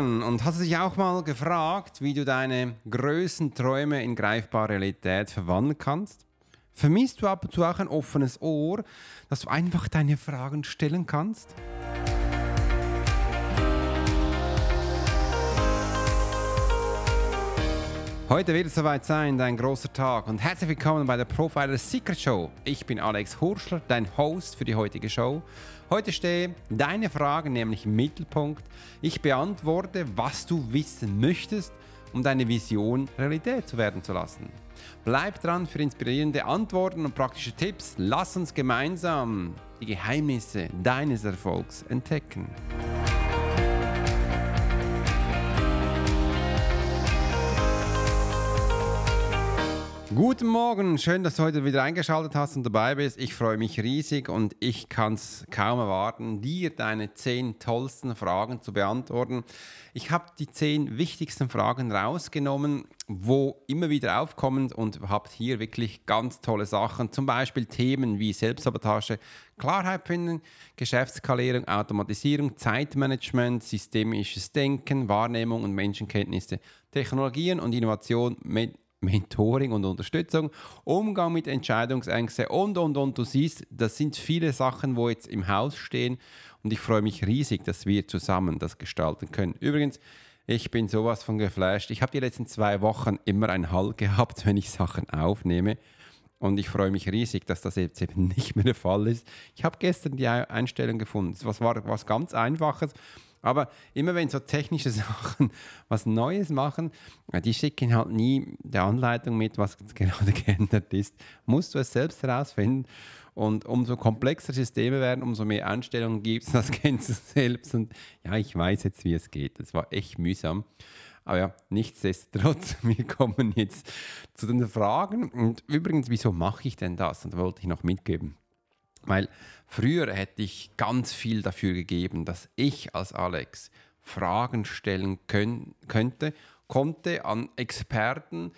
Morgen und hast du dich auch mal gefragt, wie du deine größten Träume in greifbare Realität verwandeln kannst? Vermisst du ab und zu auch ein offenes Ohr, dass du einfach deine Fragen stellen kannst? Heute wird es soweit sein, dein großer Tag und herzlich willkommen bei der Profiler Secret Show. Ich bin Alex Hurschler, dein Host für die heutige Show. Heute stehe deine Fragen nämlich im Mittelpunkt. Ich beantworte, was du wissen möchtest, um deine Vision Realität zu werden zu lassen. Bleib dran für inspirierende Antworten und praktische Tipps. Lass uns gemeinsam die Geheimnisse deines Erfolgs entdecken. Guten Morgen, schön, dass du heute wieder eingeschaltet hast und dabei bist. Ich freue mich riesig und ich kann es kaum erwarten, dir deine zehn tollsten Fragen zu beantworten. Ich habe die zehn wichtigsten Fragen rausgenommen, wo immer wieder aufkommen und habe hier wirklich ganz tolle Sachen, zum Beispiel Themen wie Selbstsabotage, Klarheit finden, Geschäftsskalierung, Automatisierung, Zeitmanagement, systemisches Denken, Wahrnehmung und Menschenkenntnisse, Technologien und Innovation mit Mentoring und Unterstützung, Umgang mit Entscheidungsängsten und, und, und. Du siehst, das sind viele Sachen, wo jetzt im Haus stehen und ich freue mich riesig, dass wir zusammen das gestalten können. Übrigens, ich bin sowas von geflasht. Ich habe die letzten zwei Wochen immer einen Hall gehabt, wenn ich Sachen aufnehme. Und ich freue mich riesig, dass das jetzt eben nicht mehr der Fall ist. Ich habe gestern die Einstellung gefunden. Das war was ganz Einfaches. Aber immer wenn so technische Sachen was Neues machen, die schicken halt nie die Anleitung mit, was gerade geändert ist. Musst du es selbst herausfinden. Und umso komplexer Systeme werden, umso mehr Einstellungen gibt es. Das kennst du selbst. Und ja, ich weiß jetzt, wie es geht. Das war echt mühsam. Aber ja, nichtsdestotrotz, wir kommen jetzt zu den Fragen. Und übrigens, wieso mache ich denn das? Und da wollte ich noch mitgeben. Weil früher hätte ich ganz viel dafür gegeben, dass ich als Alex Fragen stellen können, könnte, konnte an Experten,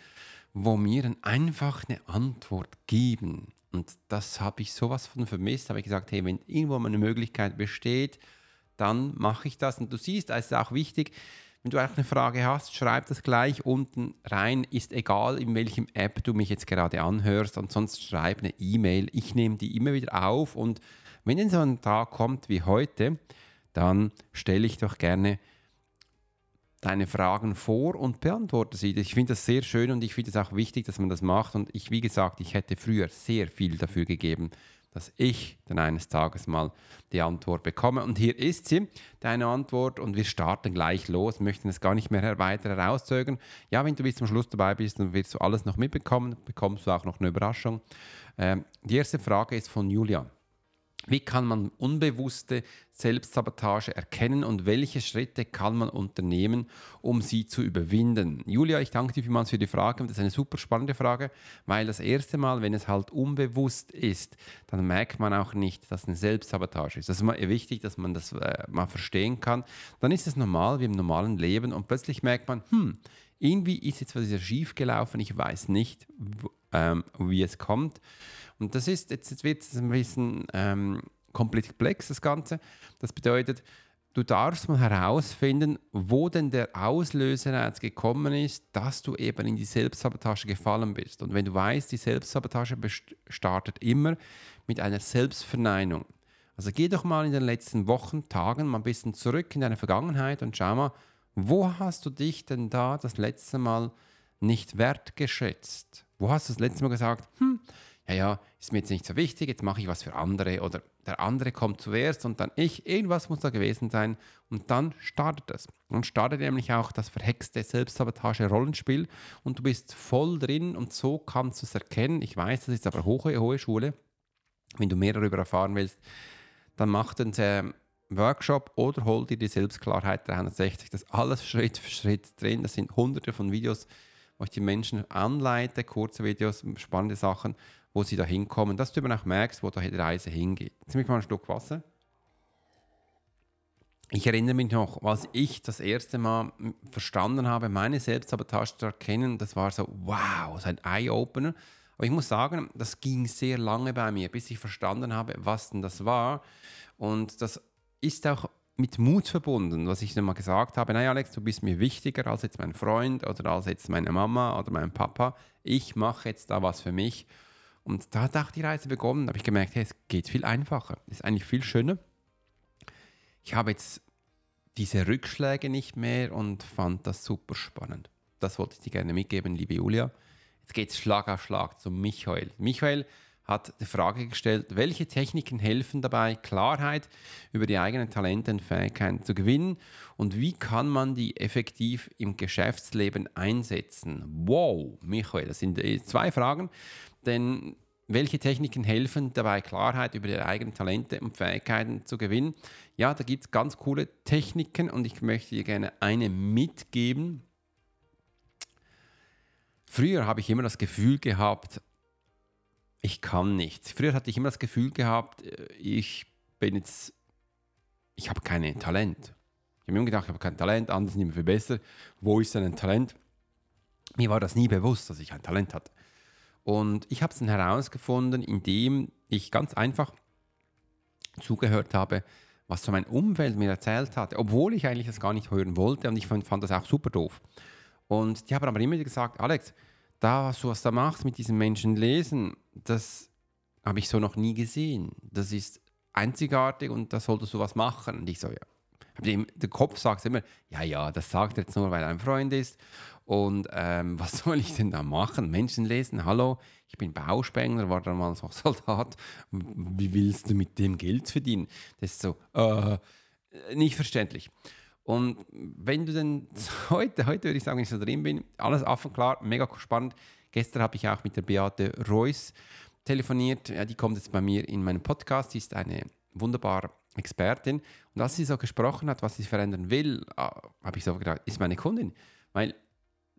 wo mir dann einfach eine Antwort geben. Und das habe ich sowas von vermisst. Habe ich gesagt, hey, wenn irgendwo mal eine Möglichkeit besteht, dann mache ich das. Und du siehst, es ist auch wichtig, wenn du auch eine Frage hast, schreib das gleich unten rein. Ist egal, in welchem App du mich jetzt gerade anhörst. Und sonst schreib eine E-Mail. Ich nehme die immer wieder auf. Und wenn dann so ein Tag kommt wie heute, dann stelle ich doch gerne deine Fragen vor und beantworte sie. Ich finde das sehr schön und ich finde es auch wichtig, dass man das macht. Und ich, wie gesagt, ich hätte früher sehr viel dafür gegeben, dass ich dann eines Tages mal die Antwort bekomme. Und hier ist sie, deine Antwort, und wir starten gleich los, möchten es gar nicht mehr weiter herauszögern. Ja, wenn du bis zum Schluss dabei bist, dann wirst du alles noch mitbekommen, bekommst du auch noch eine Überraschung. Ähm, die erste Frage ist von Julia. Wie kann man unbewusste Selbstsabotage erkennen und welche Schritte kann man unternehmen, um sie zu überwinden? Julia, ich danke dir vielmals für die Frage. Das ist eine super spannende Frage, weil das erste Mal, wenn es halt unbewusst ist, dann merkt man auch nicht, dass es eine Selbstsabotage ist. Das ist mal wichtig, dass man das äh, mal verstehen kann. Dann ist es normal wie im normalen Leben und plötzlich merkt man, hm, irgendwie ist jetzt was schief gelaufen, ich weiß nicht, ähm, wie es kommt. Und das ist, jetzt, jetzt wird es ein bisschen ähm, komplex, das Ganze. Das bedeutet, du darfst mal herausfinden, wo denn der Auslöser jetzt gekommen ist, dass du eben in die Selbstsabotage gefallen bist. Und wenn du weißt, die Selbstsabotage startet immer mit einer Selbstverneinung. Also geh doch mal in den letzten Wochen, Tagen mal ein bisschen zurück in deine Vergangenheit und schau mal, wo hast du dich denn da das letzte Mal nicht wertgeschätzt? Wo hast du das letzte Mal gesagt, hm, ja, ja, ist mir jetzt nicht so wichtig, jetzt mache ich was für andere oder der andere kommt zuerst und dann ich, irgendwas muss da gewesen sein und dann startet es. Und startet nämlich auch das verhexte Selbstsabotage-Rollenspiel und du bist voll drin und so kannst du es erkennen. Ich weiß, das ist aber hohe, hohe Schule. Wenn du mehr darüber erfahren willst, dann mach den äh, Workshop oder hol dir die Selbstklarheit 360. Das ist alles Schritt für Schritt drin. Das sind hunderte von Videos, wo ich die Menschen anleite, kurze Videos, spannende Sachen wo sie da hinkommen, dass du eben auch merkst, wo die Reise hingeht. Jetzt nehme ich mal einen Schluck Wasser. Ich erinnere mich noch, als ich das erste Mal verstanden habe, meine Selbstsabotage zu erkennen, das war so, wow, so ein Eye-Opener. Aber ich muss sagen, das ging sehr lange bei mir, bis ich verstanden habe, was denn das war. Und das ist auch mit Mut verbunden, was ich dann mal gesagt habe, naja Alex, du bist mir wichtiger als jetzt mein Freund oder als jetzt meine Mama oder mein Papa. Ich mache jetzt da was für mich. Und da hat auch die Reise begonnen, da habe ich gemerkt, hey, es geht viel einfacher, es ist eigentlich viel schöner. Ich habe jetzt diese Rückschläge nicht mehr und fand das super spannend. Das wollte ich dir gerne mitgeben, liebe Julia. Jetzt geht es Schlag auf Schlag zu Michael. Michael hat die Frage gestellt, welche Techniken helfen dabei, Klarheit über die eigenen Talente und Fähigkeiten zu gewinnen und wie kann man die effektiv im Geschäftsleben einsetzen? Wow, Michael, das sind äh, zwei Fragen, denn welche Techniken helfen dabei, Klarheit über die eigenen Talente und Fähigkeiten zu gewinnen? Ja, da gibt es ganz coole Techniken und ich möchte dir gerne eine mitgeben. Früher habe ich immer das Gefühl gehabt, ich kann nichts. Früher hatte ich immer das Gefühl gehabt, äh, ich bin jetzt, ich habe kein Talent. Ich habe immer gedacht, ich habe kein Talent, andere sind immer viel besser. Wo ist denn ein Talent? Mir war das nie bewusst, dass ich ein Talent hatte. Und ich habe es dann herausgefunden, indem ich ganz einfach zugehört habe, was so mein Umfeld mir erzählt hat, obwohl ich eigentlich das gar nicht hören wollte und ich fand, fand das auch super doof. Und die haben aber immer gesagt, Alex, da, was du was da machst mit diesen Menschen lesen, das habe ich so noch nie gesehen. Das ist einzigartig und da solltest du was machen. Und ich so, ja. Der Kopf sagt immer, ja, ja, das sagt er jetzt nur, weil er ein Freund ist. Und ähm, was soll ich denn da machen? Menschen lesen, hallo, ich bin Bauspengler, war damals auch Soldat. Wie willst du mit dem Geld verdienen? Das ist so, äh, nicht verständlich. Und wenn du denn heute, heute würde ich sagen, wenn ich so drin bin, alles offen klar, mega spannend. Gestern habe ich auch mit der Beate Reuss telefoniert. Ja, die kommt jetzt bei mir in meinen Podcast. Sie ist eine wunderbare Expertin. Und als sie so gesprochen hat, was sie verändern will, ah, habe ich so gedacht, ist meine Kundin. Weil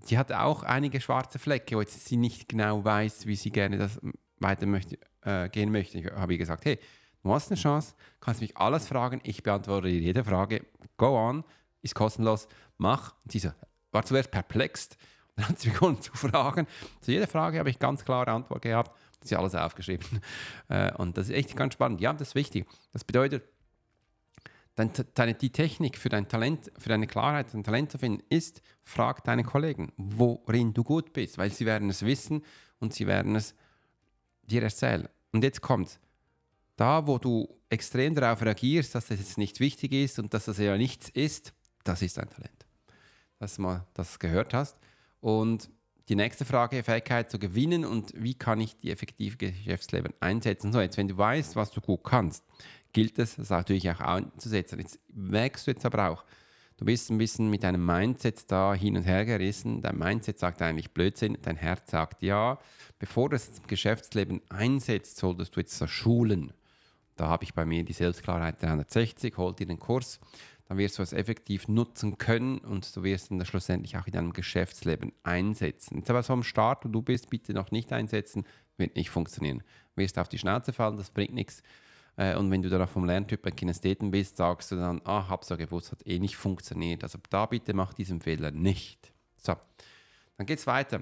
sie hat auch einige schwarze Flecke, wo sie nicht genau weiß, wie sie gerne das weiter möchte, äh, gehen möchte. Ich habe ihr gesagt, hey, Du hast eine Chance, kannst mich alles fragen, ich beantworte dir jede Frage. Go on, ist kostenlos, mach. Und sie so, war zuerst perplext. Dann hat sie begonnen zu fragen. Zu jeder Frage habe ich ganz klare Antwort gehabt. Sie alles aufgeschrieben. Äh, und das ist echt ganz spannend. Ja, das ist wichtig. Das bedeutet, deine, die Technik für dein Talent, für deine Klarheit, dein Talent zu finden, ist, frag deine Kollegen, worin du gut bist, weil sie werden es wissen und sie werden es dir erzählen. Und jetzt kommt's da, wo du extrem darauf reagierst, dass das jetzt nicht wichtig ist und dass das ja nichts ist, das ist ein Talent. Dass du mal das gehört hast. Und die nächste Frage, Fähigkeit zu gewinnen und wie kann ich die effektive Geschäftsleben einsetzen? So, jetzt, wenn du weißt, was du gut kannst, gilt es, das natürlich auch einzusetzen. Jetzt merkst du jetzt aber auch, du bist ein bisschen mit deinem Mindset da hin und her gerissen. Dein Mindset sagt eigentlich Blödsinn, dein Herz sagt ja. Bevor du es im Geschäftsleben einsetzt, solltest du jetzt so schulen. Da habe ich bei mir die Selbstklarheit 360, hol dir den Kurs, dann wirst du es effektiv nutzen können und du wirst ihn schlussendlich auch in deinem Geschäftsleben einsetzen. Jetzt aber so am Start, wo du bist, bitte noch nicht einsetzen, wird nicht funktionieren. Du wirst auf die Schnauze fallen, das bringt nichts. Äh, und wenn du dann auch vom Lerntyp ein Kinestheten bist, sagst du dann, ah, hab's ja gewusst, hat eh nicht funktioniert. Also da bitte mach diesen Fehler nicht. So, dann geht's weiter.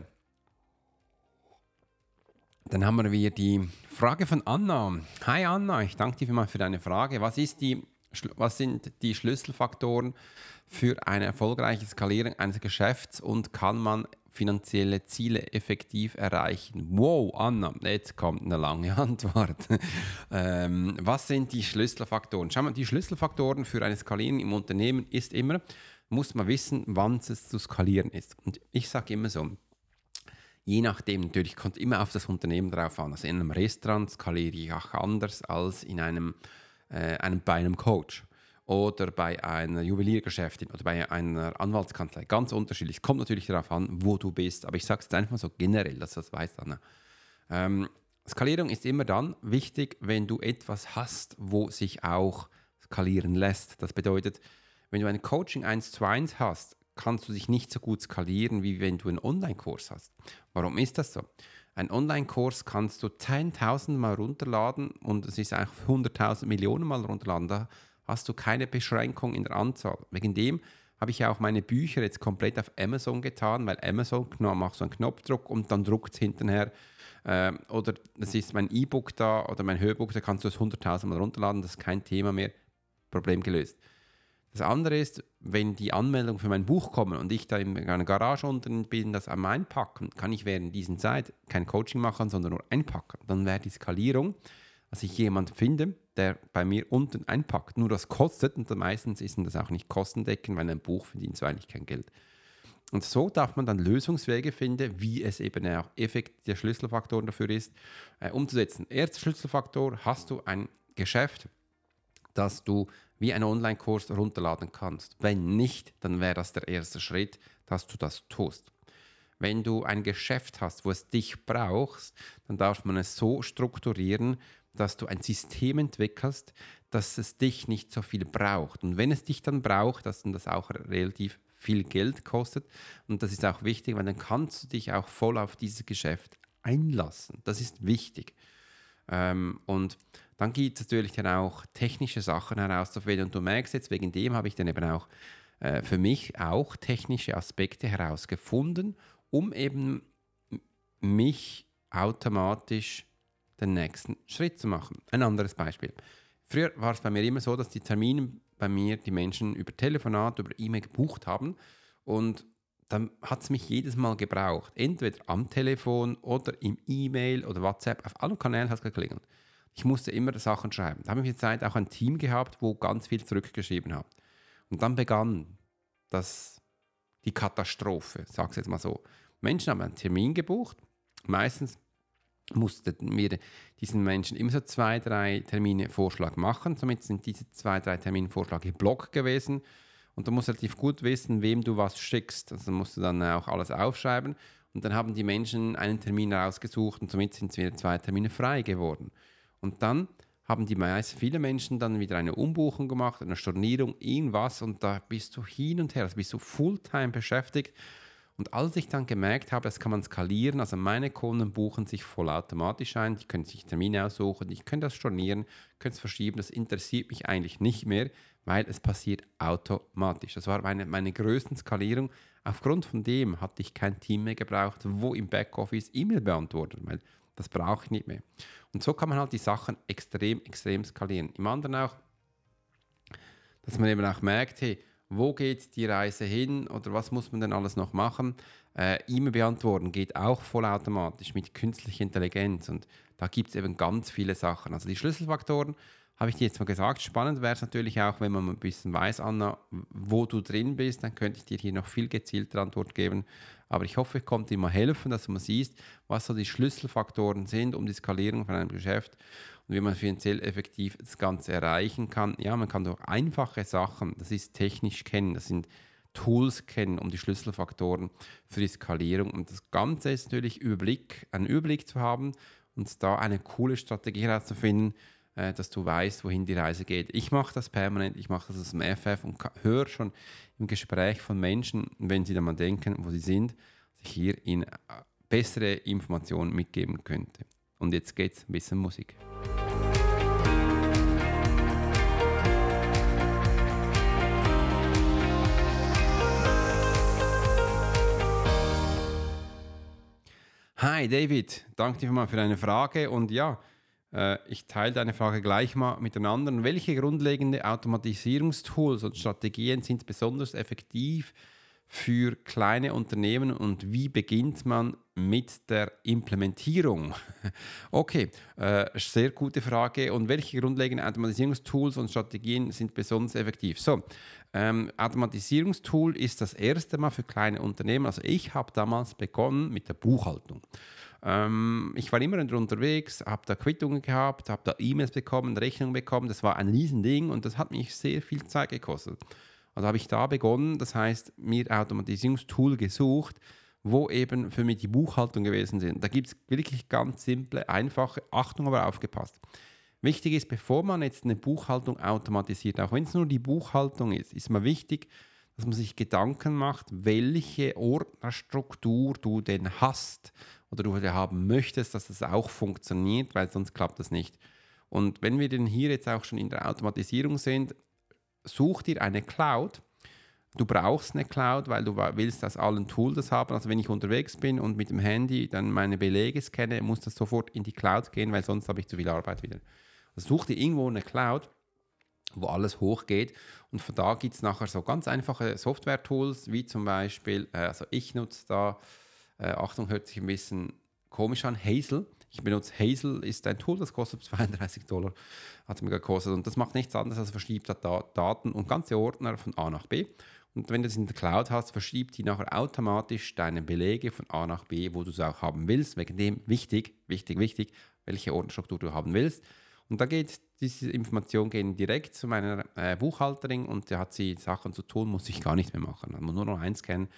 Dann haben wir die Frage von Anna. Hi Anna, ich danke dir vielmals für deine Frage. Was, ist die, was sind die Schlüsselfaktoren für eine erfolgreiche Skalierung eines Geschäfts und kann man finanzielle Ziele effektiv erreichen? Wow, Anna, jetzt kommt eine lange Antwort. ähm, was sind die Schlüsselfaktoren? Schau mal, die Schlüsselfaktoren für eine Skalierung im Unternehmen ist immer, muss man wissen, wann es zu skalieren ist. Und ich sage immer so, Je nachdem, natürlich kommt immer auf das Unternehmen drauf an. Also in einem Restaurant skaliere ich auch anders als in einem, äh, einem, bei einem Coach oder bei einer Juweliergeschäftin oder bei einer Anwaltskanzlei. Ganz unterschiedlich. Es kommt natürlich darauf an, wo du bist. Aber ich sage es einfach mal so generell, dass das weißt, Anna. Ähm, Skalierung ist immer dann wichtig, wenn du etwas hast, wo sich auch skalieren lässt. Das bedeutet, wenn du ein Coaching 1 zu 1 hast, kannst du dich nicht so gut skalieren, wie wenn du einen Online-Kurs hast. Warum ist das so? Ein Online-Kurs kannst du 10.000 Mal runterladen und es ist auch 100.000 Millionen Mal runterladen. Da hast du keine Beschränkung in der Anzahl. Wegen dem habe ich auch meine Bücher jetzt komplett auf Amazon getan, weil Amazon macht so einen Knopfdruck und dann druckt es hinterher. Äh, oder das ist mein E-Book da oder mein Hörbuch, da kannst du es 100.000 Mal runterladen, das ist kein Thema mehr. Problem gelöst. Das andere ist, wenn die Anmeldungen für mein Buch kommen und ich da in einer Garage unten bin, das am Einpacken, kann ich während dieser Zeit kein Coaching machen, sondern nur einpacken. Dann wäre die Skalierung, dass ich jemanden finde, der bei mir unten einpackt. Nur das kostet und meistens ist das auch nicht kostendeckend, weil ein Buch verdient so eigentlich kein Geld. Und so darf man dann Lösungswege finden, wie es eben auch effektiv der Schlüsselfaktor dafür ist, äh, umzusetzen. Erster Schlüsselfaktor, hast du ein Geschäft, das du wie einen Online-Kurs runterladen kannst. Wenn nicht, dann wäre das der erste Schritt, dass du das tust. Wenn du ein Geschäft hast, wo es dich brauchst, dann darf man es so strukturieren, dass du ein System entwickelst, dass es dich nicht so viel braucht. Und wenn es dich dann braucht, dass dann das auch relativ viel Geld kostet. Und das ist auch wichtig, weil dann kannst du dich auch voll auf dieses Geschäft einlassen. Das ist wichtig. Ähm, und dann gibt es natürlich dann auch technische Sachen herauszufinden. Und du merkst jetzt, wegen dem habe ich dann eben auch äh, für mich auch technische Aspekte herausgefunden, um eben mich automatisch den nächsten Schritt zu machen. Ein anderes Beispiel. Früher war es bei mir immer so, dass die Termine bei mir die Menschen über Telefonat, über E-Mail gebucht haben und dann hat es mich jedes Mal gebraucht. Entweder am Telefon oder im E-Mail oder WhatsApp. Auf allen Kanälen hat es geklingelt. Ich musste immer Sachen schreiben. Da habe ich mit Zeit auch ein Team gehabt, wo ganz viel zurückgeschrieben hat. Und dann begann das, die Katastrophe, sag ich jetzt mal so. Menschen haben einen Termin gebucht. Meistens mussten wir diesen Menschen immer so zwei, drei Termine Vorschlag machen. Somit sind diese zwei, drei Termine Vorschläge im Blog gewesen. Und du musst relativ gut wissen, wem du was schickst. Also musst du dann auch alles aufschreiben. Und dann haben die Menschen einen Termin rausgesucht und somit sind wieder zwei Termine frei geworden. Und dann haben die meisten, viele Menschen dann wieder eine Umbuchung gemacht, eine Stornierung, irgendwas und da bist du hin und her, also bist du Fulltime beschäftigt. Und als ich dann gemerkt habe, das kann man skalieren, also meine Kunden buchen sich vollautomatisch ein, die können sich Termine aussuchen, ich kann das stornieren, können es verschieben, das interessiert mich eigentlich nicht mehr, weil es passiert automatisch. Das war meine, meine größte Skalierung. Aufgrund von dem hatte ich kein Team mehr gebraucht, wo im Backoffice E-Mail beantwortet, weil das brauche ich nicht mehr. Und so kann man halt die Sachen extrem, extrem skalieren. Im anderen auch, dass man eben auch merkt, hey, wo geht die Reise hin oder was muss man denn alles noch machen? Äh, E-Mail beantworten geht auch vollautomatisch mit künstlicher Intelligenz und da gibt es eben ganz viele Sachen. Also die Schlüsselfaktoren habe ich dir jetzt mal gesagt. Spannend wäre es natürlich auch, wenn man ein bisschen weiß, Anna, wo du drin bist, dann könnte ich dir hier noch viel gezielter Antwort geben. Aber ich hoffe, ich konnte dir mal helfen, dass du mal siehst, was so die Schlüsselfaktoren sind, um die Skalierung von einem Geschäft und wie man finanziell effektiv das Ganze erreichen kann. Ja, man kann durch einfache Sachen, das ist technisch kennen, das sind Tools kennen, um die Schlüsselfaktoren für die Skalierung. Und das Ganze ist natürlich Überblick, einen Überblick zu haben und da eine coole Strategie herauszufinden, äh, dass du weißt, wohin die Reise geht. Ich mache das permanent, ich mache das aus dem FF und höre schon im Gespräch von Menschen, wenn sie dann mal denken, wo sie sind, dass ich hier ihnen äh, bessere Informationen mitgeben könnte. Und jetzt geht's ein bisschen Musik. Hi David, danke dir mal für deine Frage und ja, äh, ich teile deine Frage gleich mal miteinander. Welche grundlegende Automatisierungstools und Strategien sind besonders effektiv für kleine Unternehmen und wie beginnt man mit der Implementierung? Okay, äh, sehr gute Frage. Und welche grundlegenden Automatisierungstools und Strategien sind besonders effektiv? So, ähm, Automatisierungstool ist das erste Mal für kleine Unternehmen. Also ich habe damals begonnen mit der Buchhaltung. Ähm, ich war immer unterwegs, habe da Quittungen gehabt, habe da E-Mails bekommen, Rechnungen bekommen. Das war ein Riesending und das hat mich sehr viel Zeit gekostet. Also habe ich da begonnen, das heißt, mir Automatisierungstool gesucht, wo eben für mich die Buchhaltung gewesen sind. Da gibt es wirklich ganz simple, einfache, Achtung, aber aufgepasst. Wichtig ist, bevor man jetzt eine Buchhaltung automatisiert, auch wenn es nur die Buchhaltung ist, ist mal wichtig, dass man sich Gedanken macht, welche Ordnerstruktur du denn hast oder du haben möchtest, dass das auch funktioniert, weil sonst klappt das nicht. Und wenn wir denn hier jetzt auch schon in der Automatisierung sind, such dir eine Cloud. Du brauchst eine Cloud, weil du willst, dass allen Tools das haben. Also wenn ich unterwegs bin und mit dem Handy dann meine Belege scanne, muss das sofort in die Cloud gehen, weil sonst habe ich zu viel Arbeit wieder. Also such dir irgendwo eine Cloud wo alles hochgeht. Und von da gibt es nachher so ganz einfache Software-Tools, wie zum Beispiel, äh, also ich nutze da, äh, Achtung, hört sich ein bisschen komisch an, Hazel. Ich benutze Hazel, ist ein Tool, das kostet 32 Dollar, hat es mir gekostet. Und das macht nichts anderes als verschiebt Daten und ganze Ordner von A nach B. Und wenn du das in der Cloud hast, verschiebt die nachher automatisch deine Belege von A nach B, wo du es auch haben willst. Wegen dem wichtig, wichtig, wichtig, welche Ordnerstruktur du haben willst. Und da geht diese Information gehen direkt zu meiner äh, Buchhalterin und da hat sie Sachen zu tun, muss ich gar nicht mehr machen. Man muss nur noch eins kennen,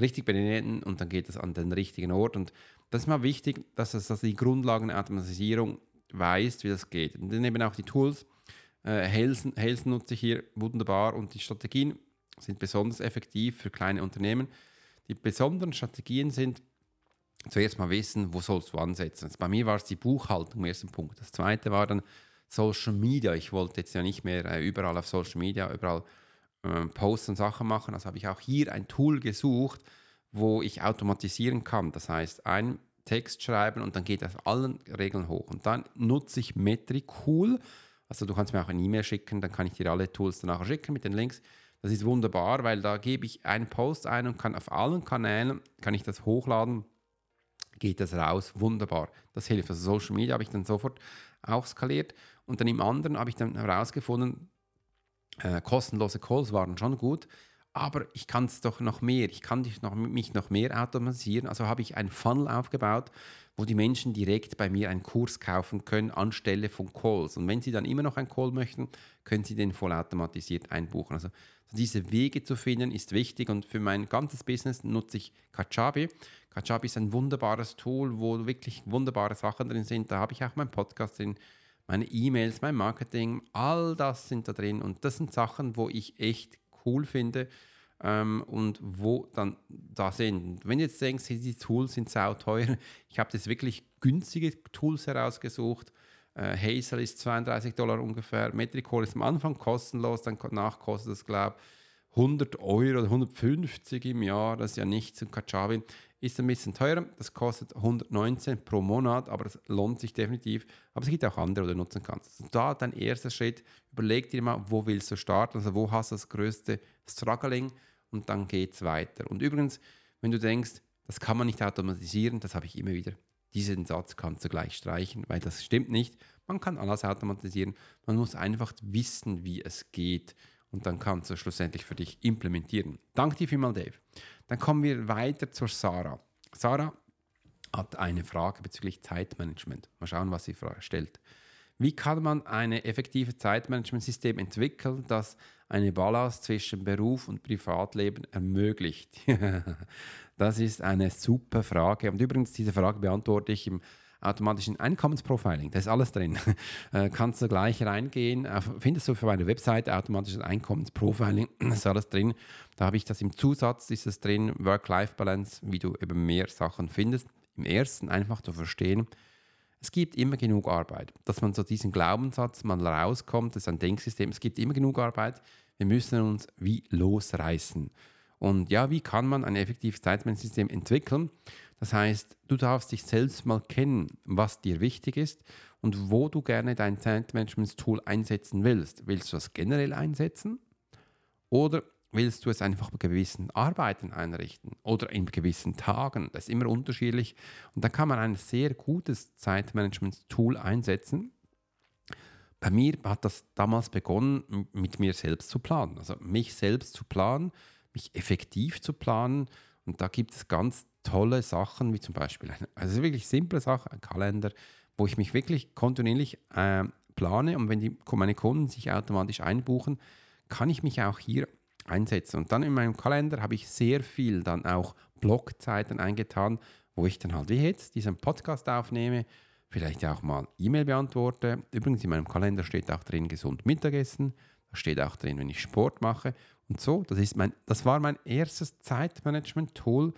richtig benennen und dann geht es an den richtigen Ort. Und das ist mal wichtig, dass es also die Grundlagen der Automatisierung weiß, wie das geht. Und dann eben auch die Tools. Äh, Helsen, Helsen nutze ich hier wunderbar und die Strategien sind besonders effektiv für kleine Unternehmen. Die besonderen Strategien sind, zuerst mal wissen, wo sollst du ansetzen. Also bei mir war es die Buchhaltung im ersten Punkt. Das zweite war dann Social Media. Ich wollte jetzt ja nicht mehr äh, überall auf Social Media, überall äh, Posts und Sachen machen. Also habe ich auch hier ein Tool gesucht, wo ich automatisieren kann. Das heißt, ein Text schreiben und dann geht das allen Regeln hoch. Und dann nutze ich Metricool. Also du kannst mir auch eine E-Mail schicken, dann kann ich dir alle Tools danach schicken mit den Links. Das ist wunderbar, weil da gebe ich einen Post ein und kann auf allen Kanälen kann ich das hochladen geht das raus. Wunderbar. Das hilft. Also Social Media habe ich dann sofort auch skaliert. Und dann im anderen habe ich dann herausgefunden, äh, kostenlose Calls waren schon gut, aber ich kann es doch noch mehr. Ich kann noch, mich noch mehr automatisieren. Also habe ich ein Funnel aufgebaut, wo die Menschen direkt bei mir einen Kurs kaufen können anstelle von Calls. Und wenn sie dann immer noch einen Call möchten, können sie den vollautomatisiert einbuchen. Also diese Wege zu finden ist wichtig und für mein ganzes Business nutze ich Kajabi. Kajabi ist ein wunderbares Tool, wo wirklich wunderbare Sachen drin sind. Da habe ich auch meinen Podcast drin, meine E-Mails, mein Marketing, all das sind da drin und das sind Sachen, wo ich echt cool finde ähm, und wo dann da sind. Wenn du jetzt denkst, die Tools sind sau teuer, ich habe das wirklich günstige Tools herausgesucht. Äh, Hazel ist 32 Dollar ungefähr, Metricol ist am Anfang kostenlos, dann kostet es, glaube ich, 100 Euro oder 150 im Jahr, das ist ja nichts. Und Kajabi ist ein bisschen teurer, das kostet 119 pro Monat, aber es lohnt sich definitiv. Aber es gibt auch andere, die du nutzen kannst. Und da dein erster Schritt, überleg dir mal, wo willst du starten, also wo hast du das größte Struggling und dann geht es weiter. Und übrigens, wenn du denkst, das kann man nicht automatisieren, das habe ich immer wieder. Diesen Satz kannst du gleich streichen, weil das stimmt nicht. Man kann alles automatisieren. Man muss einfach wissen, wie es geht und dann kannst du schlussendlich für dich implementieren. Danke dir vielmals, Dave. Dann kommen wir weiter zur Sarah. Sarah hat eine Frage bezüglich Zeitmanagement. Mal schauen, was sie stellt. Wie kann man ein effektives Zeitmanagementsystem entwickeln, das eine Balance zwischen Beruf und Privatleben ermöglicht? das ist eine super Frage. Und übrigens, diese Frage beantworte ich im automatischen Einkommensprofiling. Da ist alles drin. Äh, kannst du gleich reingehen. Äh, findest du für meine Webseite automatisches Einkommensprofiling. Da ist alles drin. Da habe ich das im Zusatz, ist es drin, Work-Life-Balance, wie du eben mehr Sachen findest. Im ersten einfach zu verstehen, es gibt immer genug Arbeit. Dass man so diesen Glaubenssatz mal rauskommt, das ist ein Denksystem, es gibt immer genug Arbeit. Wir müssen uns wie losreißen. Und ja, wie kann man ein effektives Zeitmanagementsystem entwickeln? Das heißt, du darfst dich selbst mal kennen, was dir wichtig ist und wo du gerne dein Zeitmanagement-Tool einsetzen willst. Willst du es generell einsetzen oder willst du es einfach bei gewissen Arbeiten einrichten oder in gewissen Tagen? Das ist immer unterschiedlich und da kann man ein sehr gutes Zeitmanagement-Tool einsetzen. Bei mir hat das damals begonnen, mit mir selbst zu planen. Also mich selbst zu planen, mich effektiv zu planen. Und da gibt es ganz tolle Sachen, wie zum Beispiel, also wirklich simple Sachen, ein Kalender, wo ich mich wirklich kontinuierlich äh, plane und wenn die, meine Kunden sich automatisch einbuchen, kann ich mich auch hier einsetzen. Und dann in meinem Kalender habe ich sehr viel dann auch Blogzeiten eingetan, wo ich dann halt wie jetzt diesen Podcast aufnehme, vielleicht auch mal E-Mail beantworte. Übrigens in meinem Kalender steht auch drin gesund Mittagessen, da steht auch drin, wenn ich Sport mache und so. Das ist mein, das war mein erstes Zeitmanagement-Tool,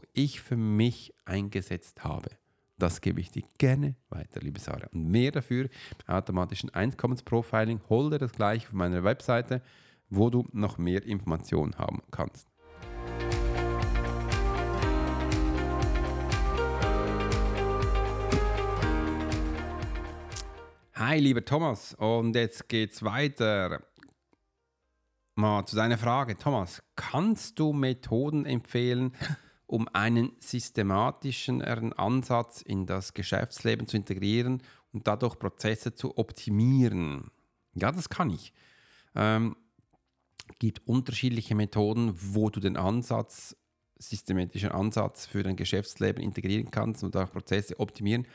wo ich für mich eingesetzt habe. Das gebe ich dir gerne weiter, liebe Sarah. Und mehr dafür, automatischen Einkommensprofiling, hol dir das gleich auf meiner Webseite, wo du noch mehr Informationen haben kannst. Hi, lieber Thomas. Und jetzt geht's weiter. Mal zu deiner Frage. Thomas, kannst du Methoden empfehlen, um einen systematischen Ansatz in das Geschäftsleben zu integrieren und dadurch Prozesse zu optimieren? Ja, das kann ich. Ähm, gibt unterschiedliche Methoden, wo du den Ansatz, systematischen Ansatz für dein Geschäftsleben integrieren kannst und auch Prozesse optimieren.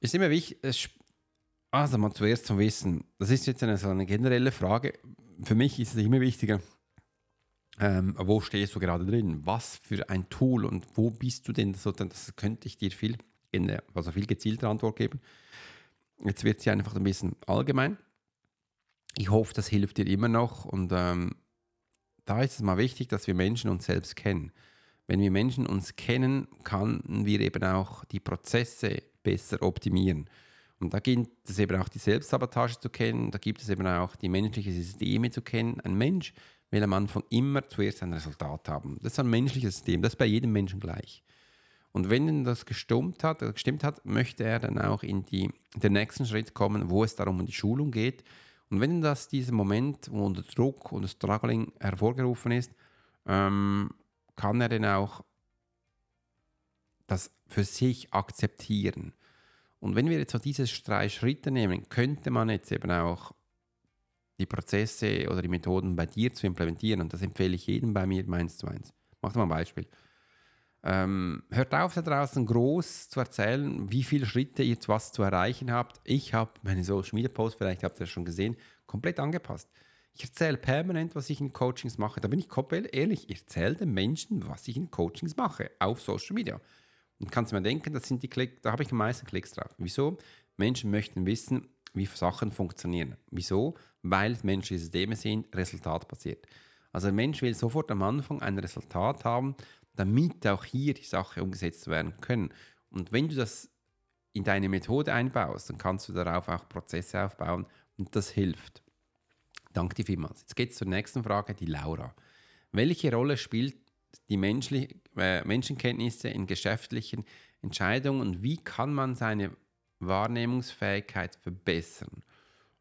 Ist immer wichtig, also mal zuerst zum Wissen. Das ist jetzt eine, so eine generelle Frage. Für mich ist es immer wichtiger, ähm, wo stehst du gerade drin? Was für ein Tool und wo bist du denn? Das könnte ich dir viel, also viel gezielter Antwort geben. Jetzt wird sie einfach ein bisschen allgemein. Ich hoffe, das hilft dir immer noch. Und ähm, da ist es mal wichtig, dass wir Menschen uns selbst kennen. Wenn wir Menschen uns kennen, können wir eben auch die Prozesse besser optimieren. Und da gibt es eben auch die Selbstsabotage zu kennen, da gibt es eben auch die menschlichen Systeme zu kennen. Ein Mensch will am Anfang immer zuerst ein Resultat haben. Das ist ein menschliches System, das ist bei jedem Menschen gleich. Und wenn das gestimmt hat, äh, gestimmt hat, möchte er dann auch in die, den nächsten Schritt kommen, wo es darum um die Schulung geht. Und wenn das dieser Moment, wo der Druck und Struggling hervorgerufen ist, ähm, kann er dann auch das für sich akzeptieren. Und wenn wir jetzt so diese drei Schritte nehmen, könnte man jetzt eben auch die Prozesse oder die Methoden bei dir zu implementieren. Und das empfehle ich jedem bei mir eins zu eins. Mach mal ein Beispiel. Ähm, hört auf, da draußen groß zu erzählen, wie viele Schritte ihr jetzt was zu erreichen habt. Ich habe meine Social Media Post, vielleicht habt ihr das schon gesehen, komplett angepasst. Ich erzähle permanent, was ich in Coachings mache. Da bin ich komplett ehrlich. Ich erzähle den Menschen, was ich in Coachings mache, auf Social Media. Und kannst du mir denken, das sind die Klick, da habe ich am meisten Klicks drauf. Wieso? Menschen möchten wissen, wie Sachen funktionieren. Wieso? Weil es menschliche Systeme sind, resultatbasiert. Also ein Mensch will sofort am Anfang ein Resultat haben, damit auch hier die Sache umgesetzt werden können. Und wenn du das in deine Methode einbaust, dann kannst du darauf auch Prozesse aufbauen und das hilft. Danke dir vielmals. Jetzt geht es zur nächsten Frage, die Laura. Welche Rolle spielt die menschliche, äh, Menschenkenntnisse in geschäftlichen Entscheidungen und wie kann man seine Wahrnehmungsfähigkeit verbessern?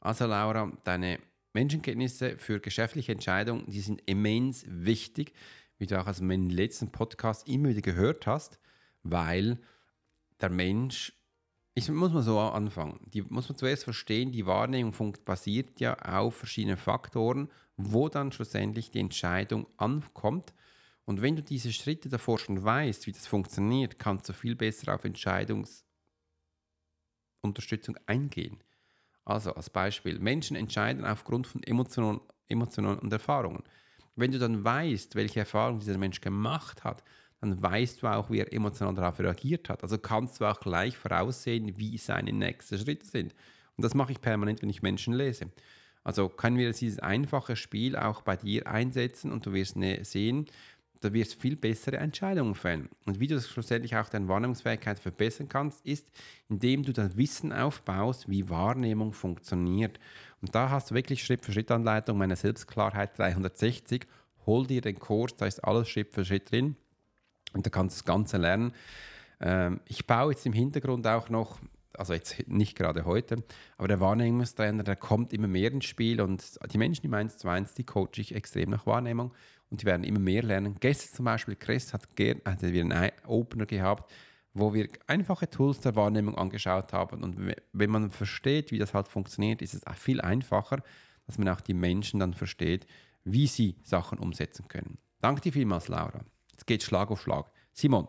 Also Laura, deine Menschenkenntnisse für geschäftliche Entscheidungen, die sind immens wichtig, wie du auch aus meinem letzten Podcast immer wieder gehört hast, weil der Mensch, ich muss mal so anfangen, die muss man zuerst verstehen, die Wahrnehmung basiert ja auf verschiedenen Faktoren, wo dann schlussendlich die Entscheidung ankommt und wenn du diese Schritte davor schon weißt, wie das funktioniert, kannst du viel besser auf Entscheidungsunterstützung eingehen. Also als Beispiel, Menschen entscheiden aufgrund von Emotionen, Emotionen und Erfahrungen. Wenn du dann weißt, welche Erfahrung dieser Mensch gemacht hat, dann weißt du auch, wie er emotional darauf reagiert hat. Also kannst du auch gleich voraussehen, wie seine nächsten Schritte sind. Und das mache ich permanent, wenn ich Menschen lese. Also können wir dieses einfache Spiel auch bei dir einsetzen und du wirst ne, sehen, da wirst du viel bessere Entscheidungen fällen. Und wie du schlussendlich auch deine Wahrnehmungsfähigkeit verbessern kannst, ist, indem du das Wissen aufbaust, wie Wahrnehmung funktioniert. Und da hast du wirklich Schritt-für-Schritt-Anleitung meiner Selbstklarheit 360. Hol dir den Kurs, da ist alles Schritt für Schritt drin. Und da kannst du das Ganze lernen. Ähm, ich baue jetzt im Hintergrund auch noch, also jetzt nicht gerade heute, aber der Wahrnehmungstrainer, der kommt immer mehr ins Spiel und die Menschen im 1 zu 1, die coache ich extrem nach Wahrnehmung und die werden immer mehr lernen. Gestern zum Beispiel, Chris hat gern, also wir einen Opener gehabt, wo wir einfache Tools der Wahrnehmung angeschaut haben. Und wenn man versteht, wie das halt funktioniert, ist es viel einfacher, dass man auch die Menschen dann versteht, wie sie Sachen umsetzen können. Danke dir vielmals, Laura. Jetzt geht Schlag auf Schlag. Simon,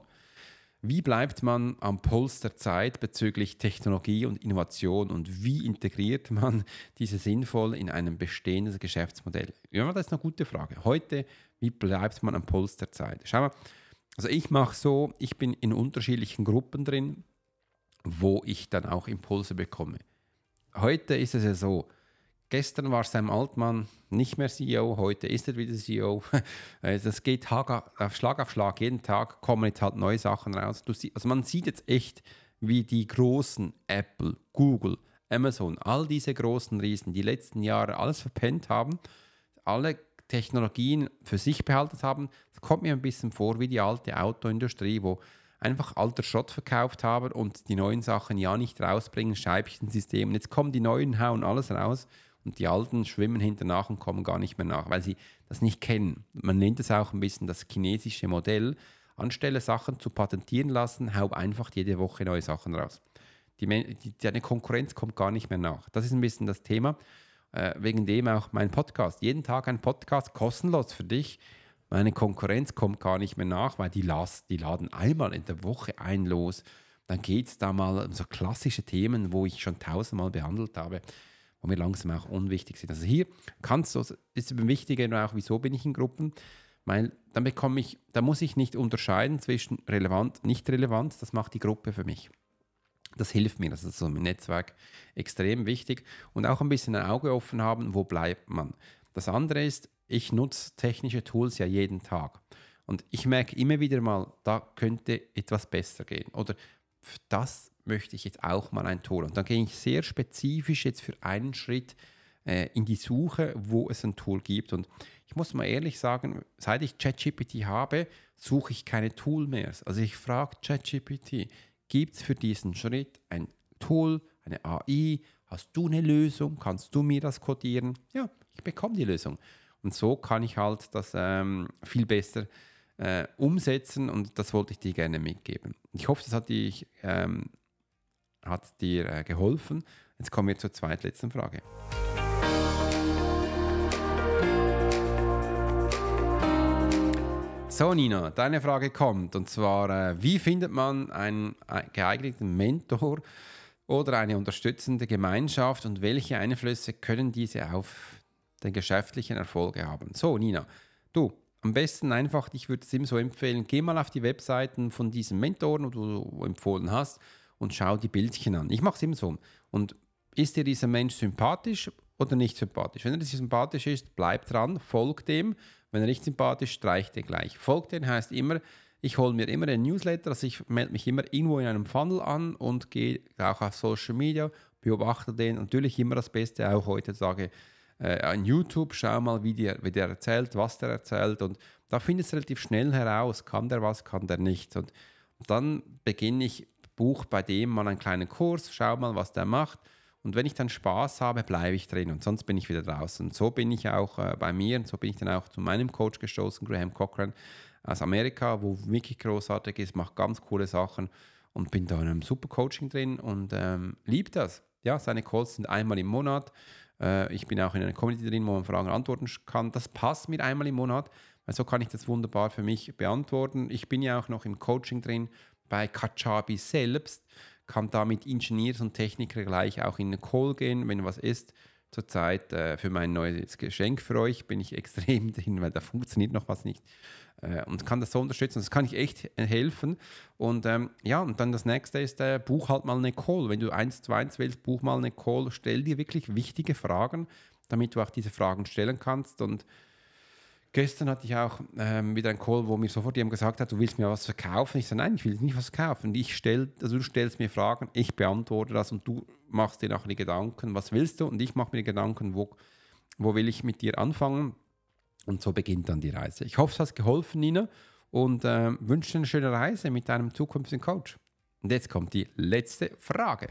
wie bleibt man am Puls der Zeit bezüglich Technologie und Innovation und wie integriert man diese sinnvoll in ein bestehendes Geschäftsmodell? Ja, das ist eine gute Frage. Heute, wie bleibt man am Puls der Zeit? Schau mal, also ich mache so, ich bin in unterschiedlichen Gruppen drin, wo ich dann auch Impulse bekomme. Heute ist es ja so, Gestern war Sam Altmann nicht mehr CEO, heute ist er wieder CEO. Das also geht auf Schlag auf Schlag, jeden Tag kommen jetzt halt neue Sachen raus. also man sieht jetzt echt, wie die großen Apple, Google, Amazon, all diese großen Riesen die letzten Jahre alles verpennt haben, alle Technologien für sich behalten haben. Es kommt mir ein bisschen vor wie die alte Autoindustrie, wo einfach alter Schrott verkauft haben und die neuen Sachen ja nicht rausbringen, Scheibchensystem. Jetzt kommen die neuen, hauen alles raus und die alten schwimmen hinternach und kommen gar nicht mehr nach, weil sie das nicht kennen. Man nennt es auch ein bisschen das chinesische Modell. Anstelle Sachen zu patentieren lassen, hau einfach jede Woche neue Sachen raus. Die, die, deine Konkurrenz kommt gar nicht mehr nach. Das ist ein bisschen das Thema. Äh, wegen dem auch mein Podcast. Jeden Tag ein Podcast kostenlos für dich meine Konkurrenz kommt gar nicht mehr nach, weil die, las, die laden einmal in der Woche ein los. Dann geht es da mal um so klassische Themen, wo ich schon tausendmal behandelt habe, wo mir langsam auch unwichtig sind. Also hier kannst du, ist wichtig auch, wieso bin ich in Gruppen? Weil dann bekomme ich, da muss ich nicht unterscheiden zwischen relevant, nicht relevant, das macht die Gruppe für mich. Das hilft mir, das ist so im Netzwerk extrem wichtig und auch ein bisschen ein Auge offen haben, wo bleibt man. Das andere ist, ich nutze technische Tools ja jeden Tag. Und ich merke immer wieder mal, da könnte etwas besser gehen. Oder das möchte ich jetzt auch mal ein Tool. Und dann gehe ich sehr spezifisch jetzt für einen Schritt äh, in die Suche, wo es ein Tool gibt. Und ich muss mal ehrlich sagen, seit ich ChatGPT habe, suche ich keine Tool mehr. Also ich frage ChatGPT, gibt es für diesen Schritt ein Tool, eine AI? Hast du eine Lösung? Kannst du mir das codieren? Ja, ich bekomme die Lösung. Und so kann ich halt das ähm, viel besser äh, umsetzen und das wollte ich dir gerne mitgeben. Ich hoffe, das hat, dich, ähm, hat dir äh, geholfen. Jetzt kommen wir zur zweitletzten Frage. So, Nina, deine Frage kommt und zwar: äh, Wie findet man einen äh, geeigneten Mentor oder eine unterstützende Gemeinschaft und welche Einflüsse können diese auf den geschäftlichen Erfolge haben. So, Nina, du, am besten einfach, ich würde es ihm so empfehlen, geh mal auf die Webseiten von diesen Mentoren, die du empfohlen hast, und schau die Bildchen an. Ich mache es immer so. Und ist dir dieser Mensch sympathisch oder nicht sympathisch? Wenn er sympathisch ist, bleib dran, folg dem. Wenn er nicht sympathisch ist, streich den gleich. Folg den heißt immer, ich hole mir immer einen Newsletter, also ich melde mich immer irgendwo in einem Funnel an und gehe auch auf Social Media, beobachte den. Natürlich immer das Beste, auch heutzutage äh, an YouTube, schau mal, wie der, wie der erzählt, was der erzählt. Und da findest du relativ schnell heraus, kann der was, kann der nicht. Und dann beginne ich, buch bei dem mal einen kleinen Kurs, schau mal, was der macht. Und wenn ich dann Spaß habe, bleibe ich drin und sonst bin ich wieder draußen. Und so bin ich auch äh, bei mir und so bin ich dann auch zu meinem Coach gestoßen, Graham Cochran aus Amerika, wo wirklich großartig ist, macht ganz coole Sachen und bin da in einem super Coaching drin und ähm, liebt das. Ja, seine Calls sind einmal im Monat. Äh, ich bin auch in einer Community drin, wo man Fragen antworten kann. Das passt mir einmal im Monat, weil so kann ich das wunderbar für mich beantworten. Ich bin ja auch noch im Coaching drin bei Kajabi selbst, kann da mit Ingenieurs und Techniker gleich auch in eine Call gehen, wenn was ist. Zurzeit äh, für mein neues Geschenk für euch bin ich extrem drin, weil da funktioniert noch was nicht äh, und kann das so unterstützen. Das kann ich echt helfen. Und ähm, ja, und dann das nächste ist, äh, buch halt mal eine Call. Wenn du eins zu eins willst, buch mal eine Call, stell dir wirklich wichtige Fragen, damit du auch diese Fragen stellen kannst. Und gestern hatte ich auch ähm, wieder einen Call, wo mir sofort jemand gesagt hat, du willst mir was verkaufen. Ich sage, nein, ich will nicht was verkaufen. Ich stell, also du stellst mir Fragen, ich beantworte das und du machst dir nachher die Gedanken, was willst du? Und ich mache mir Gedanken, wo, wo will ich mit dir anfangen? Und so beginnt dann die Reise. Ich hoffe, es hat geholfen, Nina, und äh, wünsche dir eine schöne Reise mit deinem zukünftigen Coach. Und jetzt kommt die letzte Frage.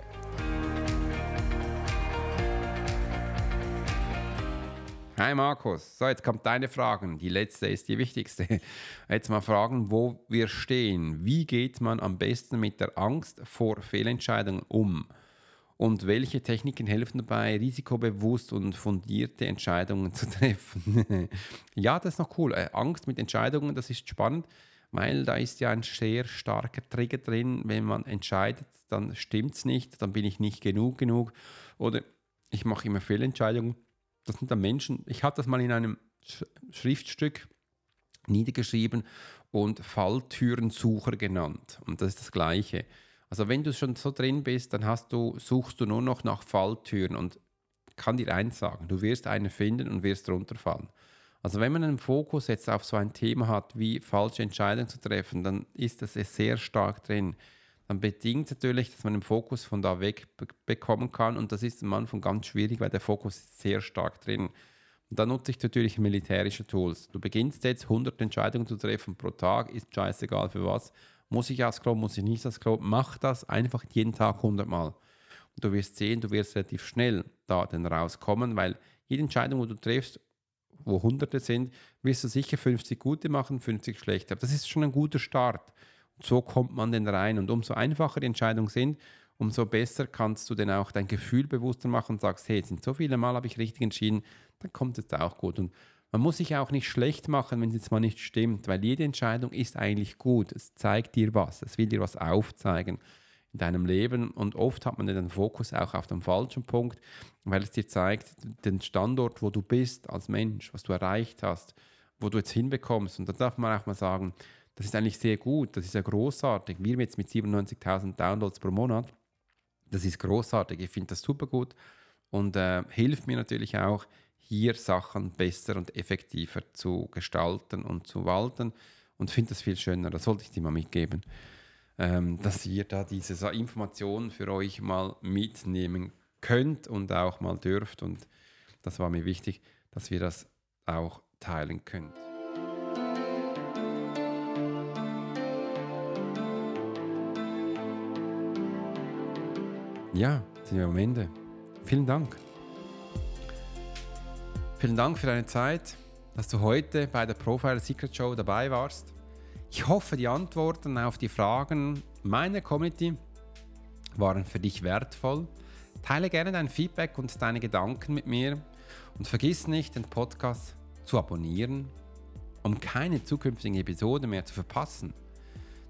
Hi Markus, so jetzt kommt deine Fragen. Die letzte ist die wichtigste. Jetzt mal fragen, wo wir stehen. Wie geht man am besten mit der Angst vor Fehlentscheidungen um? und welche Techniken helfen dabei, risikobewusst und fundierte Entscheidungen zu treffen. ja, das ist noch cool. Äh, Angst mit Entscheidungen, das ist spannend, weil da ist ja ein sehr starker Trigger drin. Wenn man entscheidet, dann stimmt es nicht, dann bin ich nicht genug genug oder ich mache immer Fehlentscheidungen. Das sind dann Menschen, ich habe das mal in einem Schriftstück niedergeschrieben und Falltürensucher genannt. Und das ist das Gleiche. Also wenn du schon so drin bist, dann hast du, suchst du nur noch nach Falltüren und kann dir eins sagen, du wirst eine finden und wirst runterfallen. Also wenn man einen Fokus jetzt auf so ein Thema hat, wie falsche Entscheidungen zu treffen, dann ist das sehr stark drin. Dann bedingt natürlich, dass man den Fokus von da weg bekommen kann und das ist am Anfang ganz schwierig, weil der Fokus ist sehr stark drin. Und da nutze ich natürlich militärische Tools. Du beginnst jetzt 100 Entscheidungen zu treffen pro Tag, ist scheißegal für was Muss ich aufs Klo, muss ich nicht aufs Klo? Mach das einfach jeden Tag 100 Mal. Und du wirst sehen, du wirst relativ schnell da dann rauskommen, weil jede Entscheidung, wo du triffst, wo Hunderte sind, wirst du sicher 50 gute machen, 50 schlechte. Aber das ist schon ein guter Start. So kommt man denn rein. Und umso einfacher die Entscheidungen sind, umso besser kannst du dann auch dein Gefühl bewusster machen und sagst, hey, sind so viele Mal habe ich richtig entschieden, dann kommt es auch gut. Und man muss sich auch nicht schlecht machen, wenn es jetzt mal nicht stimmt, weil jede Entscheidung ist eigentlich gut. Es zeigt dir was, es will dir was aufzeigen in deinem Leben und oft hat man den Fokus auch auf dem falschen Punkt, weil es dir zeigt, den Standort, wo du bist als Mensch, was du erreicht hast, wo du jetzt hinbekommst. Und da darf man auch mal sagen, das ist eigentlich sehr gut, das ist ja großartig. Wir jetzt mit 97.000 Downloads pro Monat, das ist großartig. Ich finde das super gut und äh, hilft mir natürlich auch, hier Sachen besser und effektiver zu gestalten und zu walten und finde das viel schöner. Das sollte ich dir mal mitgeben, ähm, dass ihr da diese Informationen für euch mal mitnehmen könnt und auch mal dürft. Und das war mir wichtig, dass wir das auch teilen können. Ja, sind wir am Ende. Vielen Dank. Vielen Dank für deine Zeit, dass du heute bei der Profile Secret Show dabei warst. Ich hoffe, die Antworten auf die Fragen meiner Community waren für dich wertvoll. Teile gerne dein Feedback und deine Gedanken mit mir und vergiss nicht, den Podcast zu abonnieren, um keine zukünftigen Episoden mehr zu verpassen.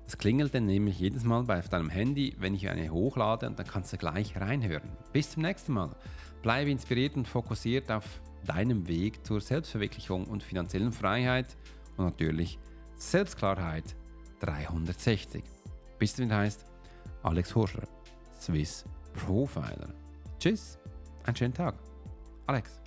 Das klingelt dann nämlich jedes Mal bei deinem Handy, wenn ich eine hochlade und dann kannst du gleich reinhören. Bis zum nächsten Mal. Bleibe inspiriert und fokussiert auf deinem Weg zur Selbstverwirklichung und finanziellen Freiheit und natürlich Selbstklarheit 360. Bis dahin heißt Alex Horscher, Swiss Profiler. Tschüss, einen schönen Tag. Alex.